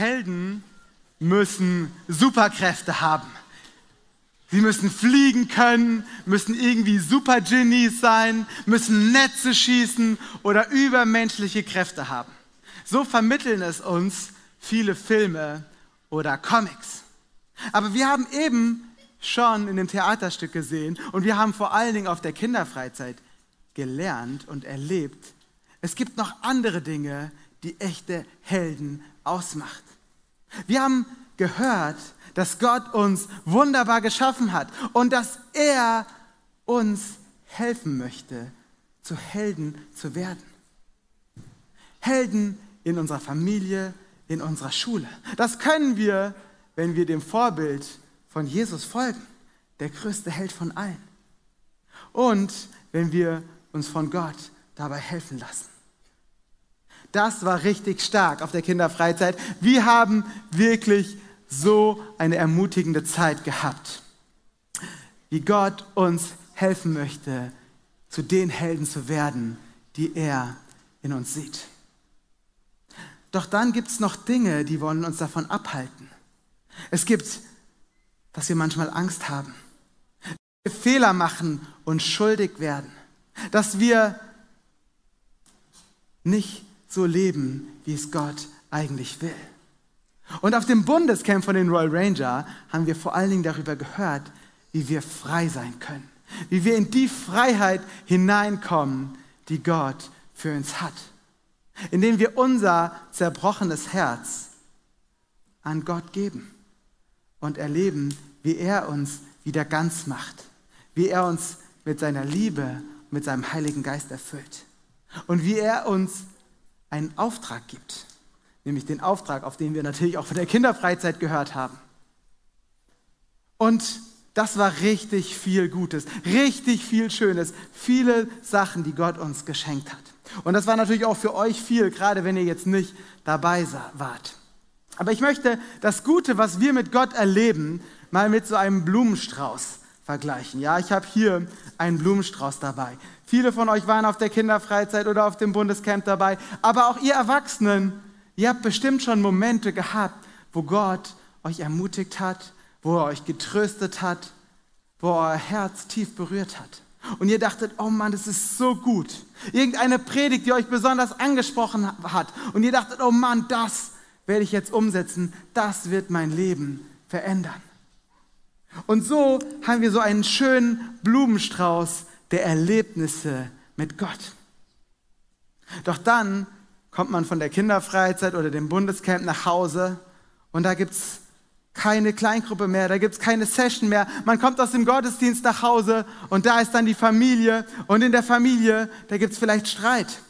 Helden müssen Superkräfte haben. Sie müssen fliegen können, müssen irgendwie Super Genies sein, müssen Netze schießen oder übermenschliche Kräfte haben. So vermitteln es uns viele Filme oder Comics. Aber wir haben eben schon in dem Theaterstück gesehen und wir haben vor allen Dingen auf der Kinderfreizeit gelernt und erlebt, es gibt noch andere Dinge, die echte Helden ausmacht. Wir haben gehört, dass Gott uns wunderbar geschaffen hat und dass er uns helfen möchte, zu Helden zu werden. Helden in unserer Familie, in unserer Schule. Das können wir, wenn wir dem Vorbild von Jesus folgen, der größte Held von allen. Und wenn wir uns von Gott dabei helfen lassen. Das war richtig stark auf der Kinderfreizeit. Wir haben wirklich so eine ermutigende Zeit gehabt. Wie Gott uns helfen möchte, zu den Helden zu werden, die er in uns sieht. Doch dann gibt es noch Dinge, die wollen uns davon abhalten. Es gibt, dass wir manchmal Angst haben, dass wir Fehler machen und schuldig werden, dass wir nicht so leben, wie es Gott eigentlich will. Und auf dem Bundescamp von den Royal Ranger haben wir vor allen Dingen darüber gehört, wie wir frei sein können, wie wir in die Freiheit hineinkommen, die Gott für uns hat, indem wir unser zerbrochenes Herz an Gott geben und erleben, wie er uns wieder ganz macht, wie er uns mit seiner Liebe, mit seinem Heiligen Geist erfüllt. Und wie er uns einen Auftrag gibt, nämlich den Auftrag, auf den wir natürlich auch von der Kinderfreizeit gehört haben. Und das war richtig viel Gutes, richtig viel Schönes, viele Sachen, die Gott uns geschenkt hat. Und das war natürlich auch für euch viel, gerade wenn ihr jetzt nicht dabei wart. Aber ich möchte das Gute, was wir mit Gott erleben, mal mit so einem Blumenstrauß vergleichen. Ja, ich habe hier einen Blumenstrauß dabei. Viele von euch waren auf der Kinderfreizeit oder auf dem Bundescamp dabei, aber auch ihr Erwachsenen, ihr habt bestimmt schon Momente gehabt, wo Gott euch ermutigt hat, wo er euch getröstet hat, wo euer Herz tief berührt hat. Und ihr dachtet, oh Mann, das ist so gut. Irgendeine Predigt, die euch besonders angesprochen hat. Und ihr dachtet, oh Mann, das werde ich jetzt umsetzen. Das wird mein Leben verändern. Und so haben wir so einen schönen Blumenstrauß der Erlebnisse mit Gott. Doch dann kommt man von der Kinderfreizeit oder dem Bundescamp nach Hause und da gibt es keine Kleingruppe mehr, da gibt es keine Session mehr. Man kommt aus dem Gottesdienst nach Hause und da ist dann die Familie und in der Familie, da gibt es vielleicht Streit.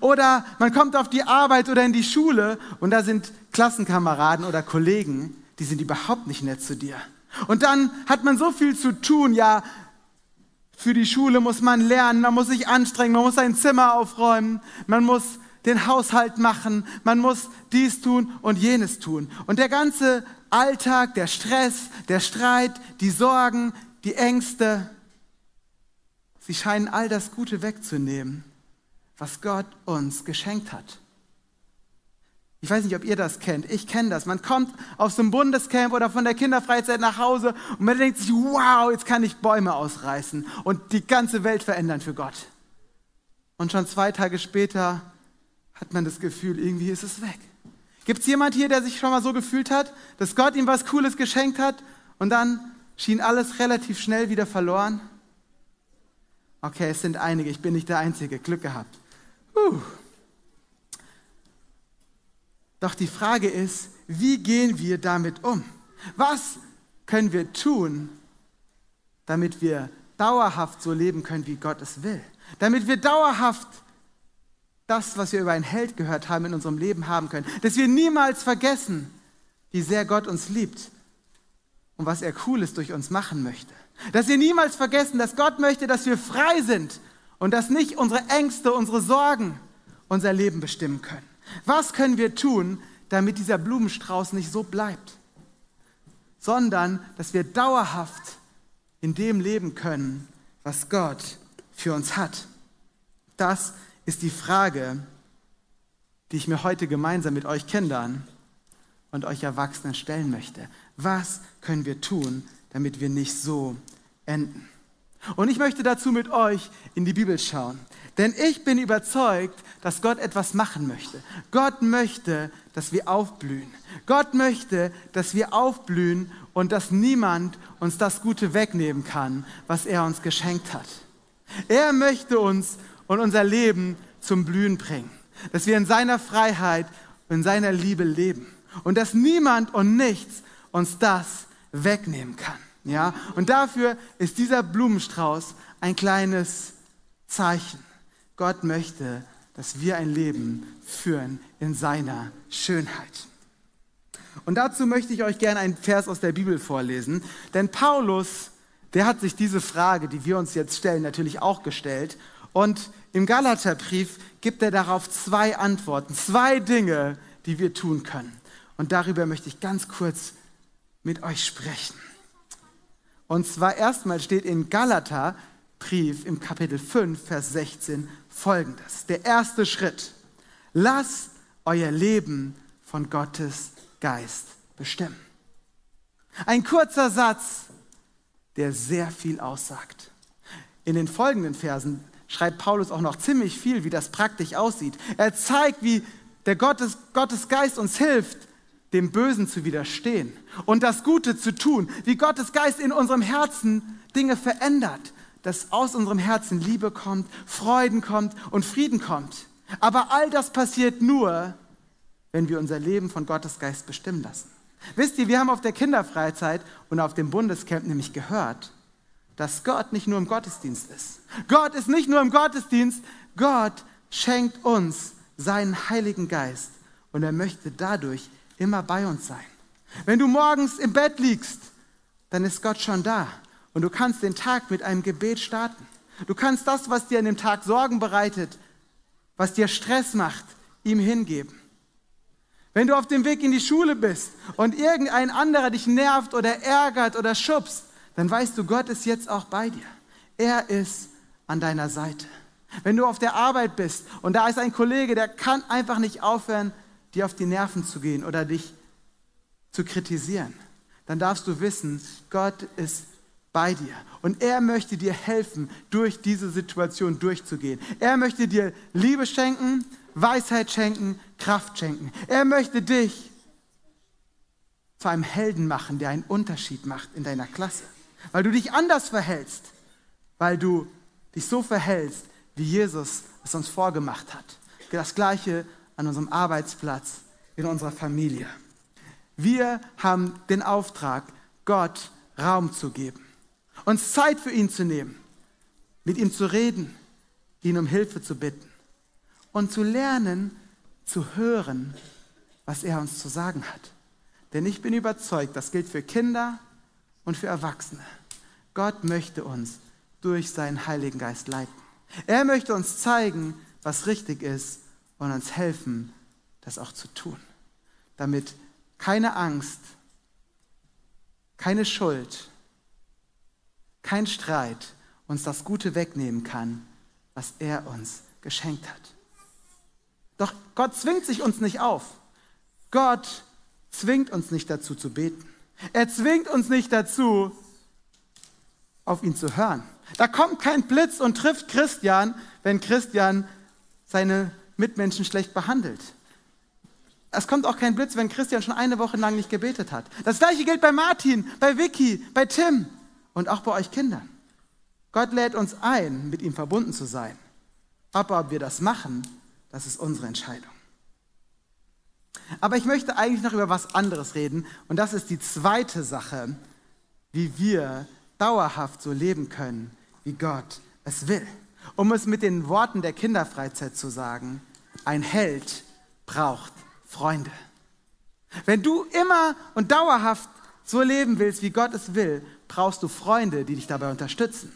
Oder man kommt auf die Arbeit oder in die Schule und da sind Klassenkameraden oder Kollegen, die sind überhaupt nicht nett zu dir. Und dann hat man so viel zu tun, ja, für die Schule muss man lernen, man muss sich anstrengen, man muss sein Zimmer aufräumen, man muss den Haushalt machen, man muss dies tun und jenes tun. Und der ganze Alltag, der Stress, der Streit, die Sorgen, die Ängste, sie scheinen all das Gute wegzunehmen, was Gott uns geschenkt hat. Ich weiß nicht, ob ihr das kennt. Ich kenne das. Man kommt aus dem Bundescamp oder von der Kinderfreizeit nach Hause und man denkt sich, wow, jetzt kann ich Bäume ausreißen und die ganze Welt verändern für Gott. Und schon zwei Tage später hat man das Gefühl, irgendwie ist es weg. Gibt es jemand hier, der sich schon mal so gefühlt hat, dass Gott ihm was Cooles geschenkt hat und dann schien alles relativ schnell wieder verloren? Okay, es sind einige, ich bin nicht der Einzige. Glück gehabt. Puh. Doch die Frage ist, wie gehen wir damit um? Was können wir tun, damit wir dauerhaft so leben können, wie Gott es will? Damit wir dauerhaft das, was wir über einen Held gehört haben, in unserem Leben haben können. Dass wir niemals vergessen, wie sehr Gott uns liebt und was er Cooles durch uns machen möchte. Dass wir niemals vergessen, dass Gott möchte, dass wir frei sind und dass nicht unsere Ängste, unsere Sorgen unser Leben bestimmen können. Was können wir tun, damit dieser Blumenstrauß nicht so bleibt, sondern dass wir dauerhaft in dem leben können, was Gott für uns hat? Das ist die Frage, die ich mir heute gemeinsam mit euch Kindern und euch Erwachsenen stellen möchte. Was können wir tun, damit wir nicht so enden? Und ich möchte dazu mit euch in die Bibel schauen. Denn ich bin überzeugt, dass Gott etwas machen möchte. Gott möchte, dass wir aufblühen. Gott möchte, dass wir aufblühen und dass niemand uns das Gute wegnehmen kann, was er uns geschenkt hat. Er möchte uns und unser Leben zum Blühen bringen. Dass wir in seiner Freiheit und in seiner Liebe leben. Und dass niemand und nichts uns das wegnehmen kann. Ja? Und dafür ist dieser Blumenstrauß ein kleines Zeichen. Gott möchte, dass wir ein Leben führen in seiner Schönheit. Und dazu möchte ich euch gerne einen Vers aus der Bibel vorlesen, denn Paulus, der hat sich diese Frage, die wir uns jetzt stellen, natürlich auch gestellt. Und im Galaterbrief gibt er darauf zwei Antworten, zwei Dinge, die wir tun können. Und darüber möchte ich ganz kurz mit euch sprechen. Und zwar erstmal steht in Galater Brief im Kapitel 5, Vers 16 folgendes. Der erste Schritt. Lasst euer Leben von Gottes Geist bestimmen. Ein kurzer Satz, der sehr viel aussagt. In den folgenden Versen schreibt Paulus auch noch ziemlich viel, wie das praktisch aussieht. Er zeigt, wie der Gottes, Gottes Geist uns hilft, dem Bösen zu widerstehen und das Gute zu tun, wie Gottes Geist in unserem Herzen Dinge verändert, dass aus unserem Herzen Liebe kommt, Freuden kommt und Frieden kommt. Aber all das passiert nur, wenn wir unser Leben von Gottes Geist bestimmen lassen. Wisst ihr, wir haben auf der Kinderfreizeit und auf dem Bundescamp nämlich gehört, dass Gott nicht nur im Gottesdienst ist. Gott ist nicht nur im Gottesdienst, Gott schenkt uns seinen Heiligen Geist und er möchte dadurch immer bei uns sein. Wenn du morgens im Bett liegst, dann ist Gott schon da und du kannst den Tag mit einem Gebet starten. Du kannst das, was dir an dem Tag Sorgen bereitet, was dir Stress macht, ihm hingeben. Wenn du auf dem Weg in die Schule bist und irgendein anderer dich nervt oder ärgert oder schubst, dann weißt du, Gott ist jetzt auch bei dir. Er ist an deiner Seite. Wenn du auf der Arbeit bist und da ist ein Kollege, der kann einfach nicht aufhören, dir auf die Nerven zu gehen oder dich zu kritisieren, dann darfst du wissen, Gott ist bei dir. Und er möchte dir helfen, durch diese Situation durchzugehen. Er möchte dir Liebe schenken, Weisheit schenken, Kraft schenken. Er möchte dich zu einem Helden machen, der einen Unterschied macht in deiner Klasse. Weil du dich anders verhältst. Weil du dich so verhältst, wie Jesus es uns vorgemacht hat. Das gleiche an unserem Arbeitsplatz, in unserer Familie. Wir haben den Auftrag, Gott Raum zu geben, uns Zeit für ihn zu nehmen, mit ihm zu reden, ihn um Hilfe zu bitten und zu lernen, zu hören, was er uns zu sagen hat. Denn ich bin überzeugt, das gilt für Kinder und für Erwachsene. Gott möchte uns durch seinen Heiligen Geist leiten. Er möchte uns zeigen, was richtig ist und uns helfen, das auch zu tun, damit keine Angst, keine Schuld, kein Streit uns das Gute wegnehmen kann, was er uns geschenkt hat. Doch Gott zwingt sich uns nicht auf. Gott zwingt uns nicht dazu zu beten. Er zwingt uns nicht dazu, auf ihn zu hören. Da kommt kein Blitz und trifft Christian, wenn Christian seine Mitmenschen schlecht behandelt. Es kommt auch kein Blitz, wenn Christian schon eine Woche lang nicht gebetet hat. Das gleiche gilt bei Martin, bei Vicky, bei Tim und auch bei euch Kindern. Gott lädt uns ein, mit ihm verbunden zu sein. Aber ob wir das machen, das ist unsere Entscheidung. Aber ich möchte eigentlich noch über was anderes reden und das ist die zweite Sache, wie wir dauerhaft so leben können, wie Gott es will. Um es mit den Worten der Kinderfreizeit zu sagen, ein Held braucht Freunde. Wenn du immer und dauerhaft so leben willst, wie Gott es will, brauchst du Freunde, die dich dabei unterstützen.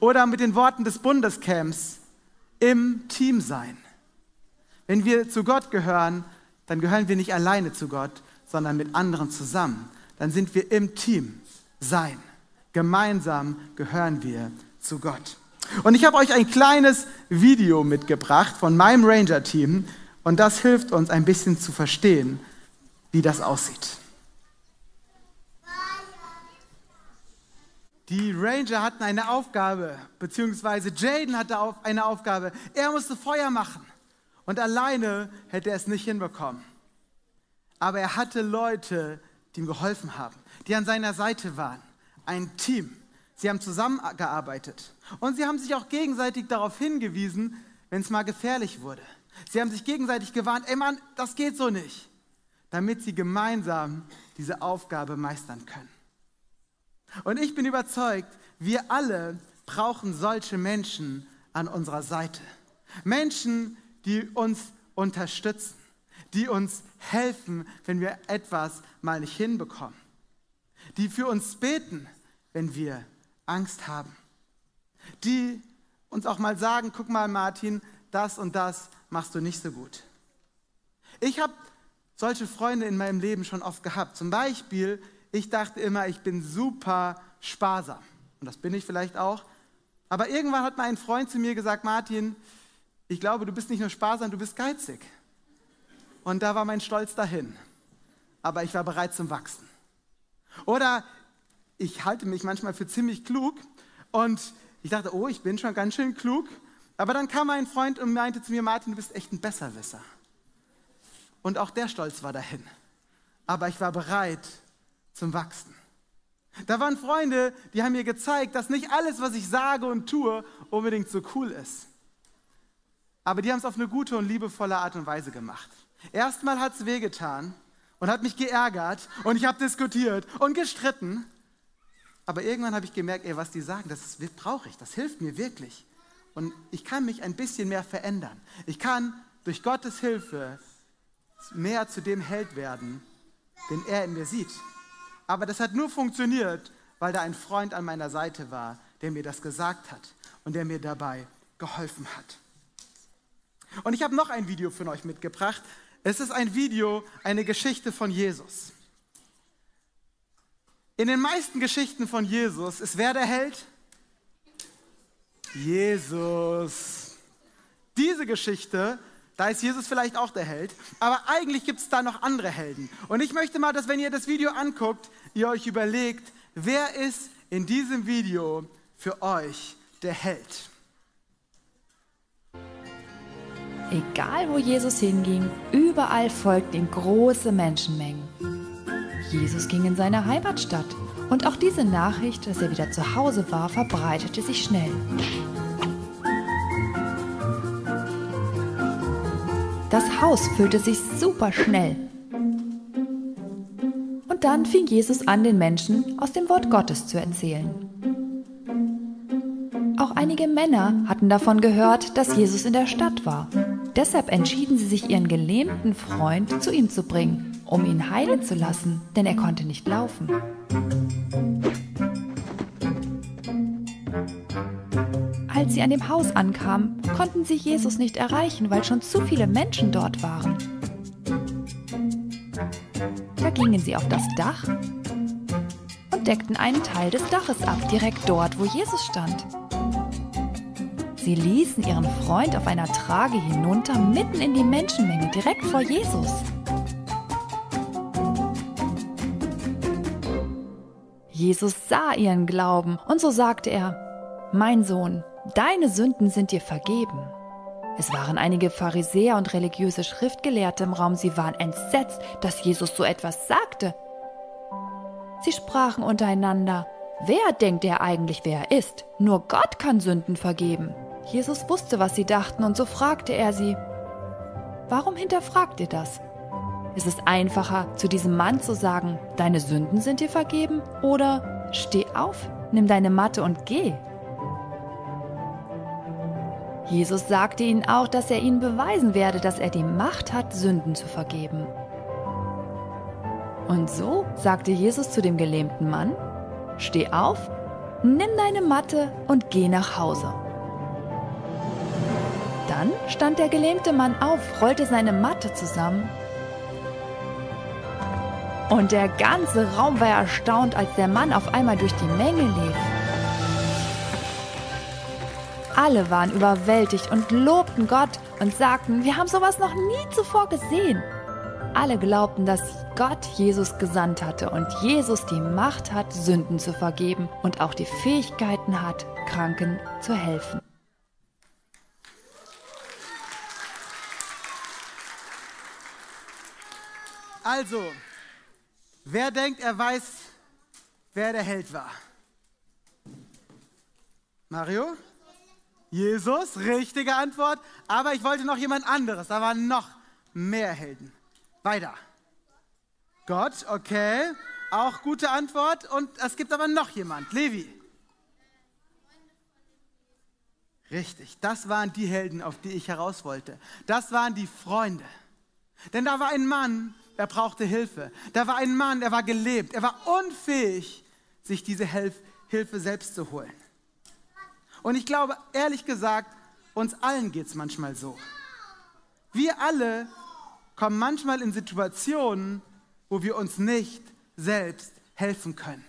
Oder mit den Worten des Bundescamps, im Team sein. Wenn wir zu Gott gehören, dann gehören wir nicht alleine zu Gott, sondern mit anderen zusammen. Dann sind wir im Team sein. Gemeinsam gehören wir zu Gott. Und ich habe euch ein kleines Video mitgebracht von meinem Ranger-Team und das hilft uns ein bisschen zu verstehen, wie das aussieht. Die Ranger hatten eine Aufgabe, beziehungsweise Jaden hatte eine Aufgabe. Er musste Feuer machen und alleine hätte er es nicht hinbekommen. Aber er hatte Leute, die ihm geholfen haben, die an seiner Seite waren. Ein Team. Sie haben zusammengearbeitet und sie haben sich auch gegenseitig darauf hingewiesen, wenn es mal gefährlich wurde. Sie haben sich gegenseitig gewarnt, ey Mann, das geht so nicht, damit sie gemeinsam diese Aufgabe meistern können. Und ich bin überzeugt, wir alle brauchen solche Menschen an unserer Seite. Menschen, die uns unterstützen, die uns helfen, wenn wir etwas mal nicht hinbekommen, die für uns beten, wenn wir Angst haben, die uns auch mal sagen, guck mal Martin, das und das machst du nicht so gut. Ich habe solche Freunde in meinem Leben schon oft gehabt. Zum Beispiel, ich dachte immer, ich bin super sparsam. Und das bin ich vielleicht auch. Aber irgendwann hat mal ein Freund zu mir gesagt, Martin, ich glaube, du bist nicht nur sparsam, du bist geizig. Und da war mein Stolz dahin. Aber ich war bereit zum Wachsen. Oder ich halte mich manchmal für ziemlich klug und ich dachte, oh, ich bin schon ganz schön klug. Aber dann kam ein Freund und meinte zu mir, Martin, du bist echt ein Besserwisser. Und auch der Stolz war dahin. Aber ich war bereit zum Wachsen. Da waren Freunde, die haben mir gezeigt, dass nicht alles, was ich sage und tue, unbedingt so cool ist. Aber die haben es auf eine gute und liebevolle Art und Weise gemacht. Erstmal hat es wehgetan und hat mich geärgert und ich habe diskutiert und gestritten. Aber irgendwann habe ich gemerkt, ey, was die sagen, das brauche ich, das hilft mir wirklich. Und ich kann mich ein bisschen mehr verändern. Ich kann durch Gottes Hilfe mehr zu dem Held werden, den er in mir sieht. Aber das hat nur funktioniert, weil da ein Freund an meiner Seite war, der mir das gesagt hat und der mir dabei geholfen hat. Und ich habe noch ein Video für euch mitgebracht. Es ist ein Video, eine Geschichte von Jesus. In den meisten Geschichten von Jesus ist wer der Held? Jesus. Diese Geschichte, da ist Jesus vielleicht auch der Held, aber eigentlich gibt es da noch andere Helden. Und ich möchte mal, dass wenn ihr das Video anguckt, ihr euch überlegt, wer ist in diesem Video für euch der Held? Egal wo Jesus hinging, überall folgten ihm große Menschenmengen. Jesus ging in seine Heimatstadt und auch diese Nachricht, dass er wieder zu Hause war, verbreitete sich schnell. Das Haus füllte sich super schnell. Und dann fing Jesus an, den Menschen aus dem Wort Gottes zu erzählen. Auch einige Männer hatten davon gehört, dass Jesus in der Stadt war. Deshalb entschieden sie sich, ihren gelähmten Freund zu ihm zu bringen um ihn heilen zu lassen, denn er konnte nicht laufen. Als sie an dem Haus ankamen, konnten sie Jesus nicht erreichen, weil schon zu viele Menschen dort waren. Da gingen sie auf das Dach und deckten einen Teil des Daches ab, direkt dort, wo Jesus stand. Sie ließen ihren Freund auf einer Trage hinunter, mitten in die Menschenmenge, direkt vor Jesus. Jesus sah ihren Glauben und so sagte er, Mein Sohn, deine Sünden sind dir vergeben. Es waren einige Pharisäer und religiöse Schriftgelehrte im Raum, sie waren entsetzt, dass Jesus so etwas sagte. Sie sprachen untereinander, wer denkt er eigentlich, wer er ist? Nur Gott kann Sünden vergeben. Jesus wusste, was sie dachten, und so fragte er sie, Warum hinterfragt ihr das? Ist es einfacher, zu diesem Mann zu sagen, deine Sünden sind dir vergeben? Oder steh auf, nimm deine Matte und geh? Jesus sagte ihnen auch, dass er ihnen beweisen werde, dass er die Macht hat, Sünden zu vergeben. Und so sagte Jesus zu dem gelähmten Mann, Steh auf, nimm deine Matte und geh nach Hause. Dann stand der gelähmte Mann auf, rollte seine Matte zusammen und der ganze Raum war erstaunt, als der Mann auf einmal durch die Menge lief. Alle waren überwältigt und lobten Gott und sagten, wir haben sowas noch nie zuvor gesehen. Alle glaubten, dass Gott Jesus gesandt hatte und Jesus die Macht hat, Sünden zu vergeben und auch die Fähigkeiten hat, Kranken zu helfen. Also, wer denkt, er weiß, wer der Held war? Mario? Jesus, richtige Antwort. Aber ich wollte noch jemand anderes. Da waren noch mehr Helden. Weiter. Gott, okay. Auch gute Antwort. Und es gibt aber noch jemand. Levi. Richtig, das waren die Helden, auf die ich heraus wollte. Das waren die Freunde. Denn da war ein Mann, er brauchte Hilfe. Da war ein Mann, er war gelebt. Er war unfähig, sich diese Hilfe selbst zu holen. Und ich glaube, ehrlich gesagt, uns allen geht es manchmal so. Wir alle kommen manchmal in Situationen, wo wir uns nicht selbst helfen können.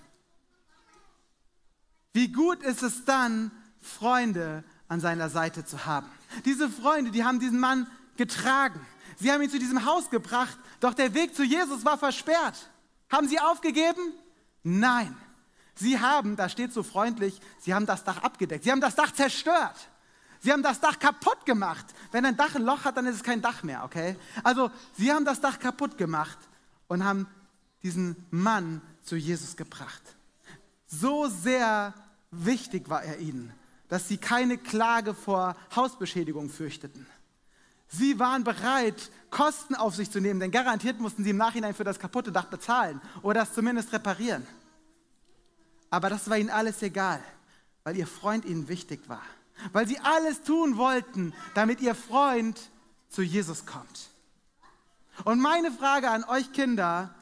Wie gut ist es dann, Freunde an seiner Seite zu haben. Diese Freunde, die haben diesen Mann getragen. Sie haben ihn zu diesem Haus gebracht, doch der Weg zu Jesus war versperrt. Haben sie aufgegeben? Nein. Sie haben, da steht so freundlich, sie haben das Dach abgedeckt. Sie haben das Dach zerstört. Sie haben das Dach kaputt gemacht. Wenn ein Dach ein Loch hat, dann ist es kein Dach mehr, okay? Also, sie haben das Dach kaputt gemacht und haben diesen Mann zu Jesus gebracht. So sehr wichtig war er ihnen, dass sie keine Klage vor Hausbeschädigung fürchteten. Sie waren bereit, Kosten auf sich zu nehmen, denn garantiert mussten sie im Nachhinein für das kaputte Dach bezahlen oder das zumindest reparieren. Aber das war ihnen alles egal, weil ihr Freund ihnen wichtig war. Weil sie alles tun wollten, damit ihr Freund zu Jesus kommt. Und meine Frage an euch Kinder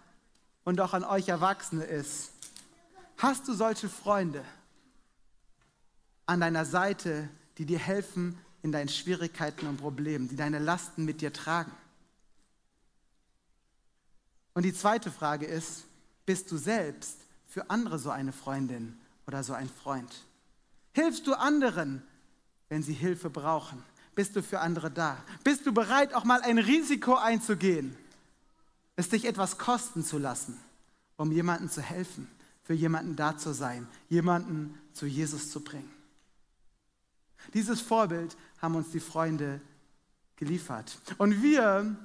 und auch an euch Erwachsene ist, hast du solche Freunde an deiner Seite, die dir helfen in deinen Schwierigkeiten und Problemen, die deine Lasten mit dir tragen? Und die zweite Frage ist, bist du selbst für andere so eine Freundin oder so ein Freund? Hilfst du anderen, wenn sie Hilfe brauchen? Bist du für andere da? Bist du bereit, auch mal ein Risiko einzugehen, es dich etwas kosten zu lassen, um jemandem zu helfen, für jemanden da zu sein, jemanden zu Jesus zu bringen? Dieses Vorbild haben uns die Freunde geliefert. Und wir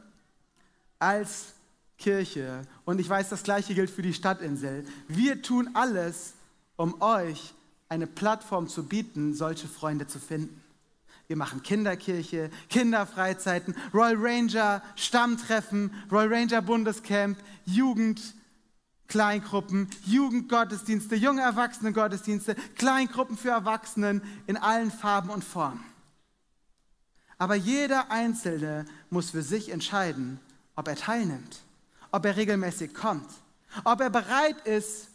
als Kirche, und ich weiß, das gleiche gilt für die Stadtinsel, wir tun alles, um euch eine Plattform zu bieten, solche Freunde zu finden. Wir machen Kinderkirche, Kinderfreizeiten, Royal Ranger Stammtreffen, Royal Ranger Bundescamp, Jugend, Kleingruppen, Jugendgottesdienste, junge Erwachsenengottesdienste, Kleingruppen für Erwachsenen in allen Farben und Formen. Aber jeder Einzelne muss für sich entscheiden, ob er teilnimmt ob er regelmäßig kommt, ob er bereit ist,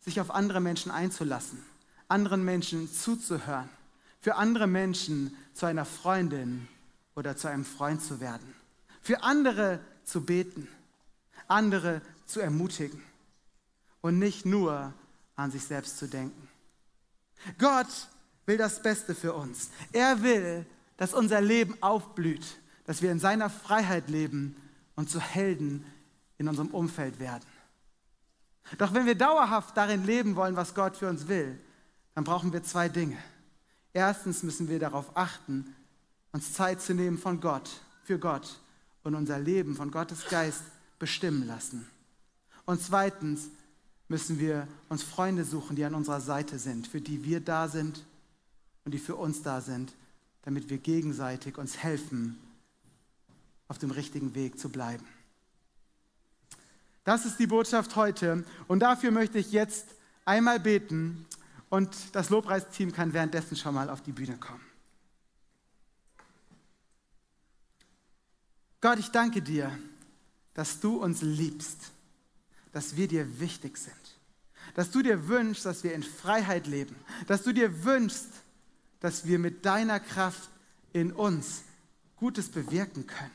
sich auf andere Menschen einzulassen, anderen Menschen zuzuhören, für andere Menschen zu einer Freundin oder zu einem Freund zu werden, für andere zu beten, andere zu ermutigen und nicht nur an sich selbst zu denken. Gott will das Beste für uns. Er will, dass unser Leben aufblüht, dass wir in seiner Freiheit leben und zu Helden in unserem Umfeld werden. Doch wenn wir dauerhaft darin leben wollen, was Gott für uns will, dann brauchen wir zwei Dinge. Erstens müssen wir darauf achten, uns Zeit zu nehmen von Gott, für Gott und unser Leben von Gottes Geist bestimmen lassen. Und zweitens müssen wir uns Freunde suchen, die an unserer Seite sind, für die wir da sind und die für uns da sind, damit wir gegenseitig uns helfen, auf dem richtigen Weg zu bleiben. Das ist die Botschaft heute. Und dafür möchte ich jetzt einmal beten und das Lobpreisteam kann währenddessen schon mal auf die Bühne kommen. Gott, ich danke dir, dass du uns liebst, dass wir dir wichtig sind, dass du dir wünschst, dass wir in Freiheit leben, dass du dir wünschst, dass wir mit deiner Kraft in uns Gutes bewirken können.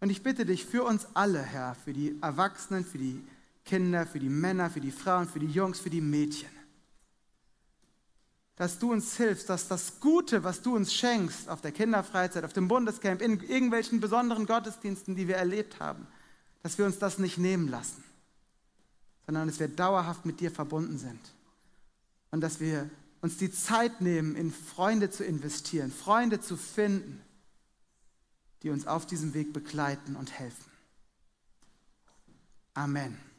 Und ich bitte dich für uns alle, Herr, für die Erwachsenen, für die Kinder, für die Männer, für die Frauen, für die Jungs, für die Mädchen, dass du uns hilfst, dass das Gute, was du uns schenkst, auf der Kinderfreizeit, auf dem Bundescamp, in irgendwelchen besonderen Gottesdiensten, die wir erlebt haben, dass wir uns das nicht nehmen lassen, sondern dass wir dauerhaft mit dir verbunden sind. Und dass wir uns die Zeit nehmen, in Freunde zu investieren, Freunde zu finden, die uns auf diesem Weg begleiten und helfen. Amen.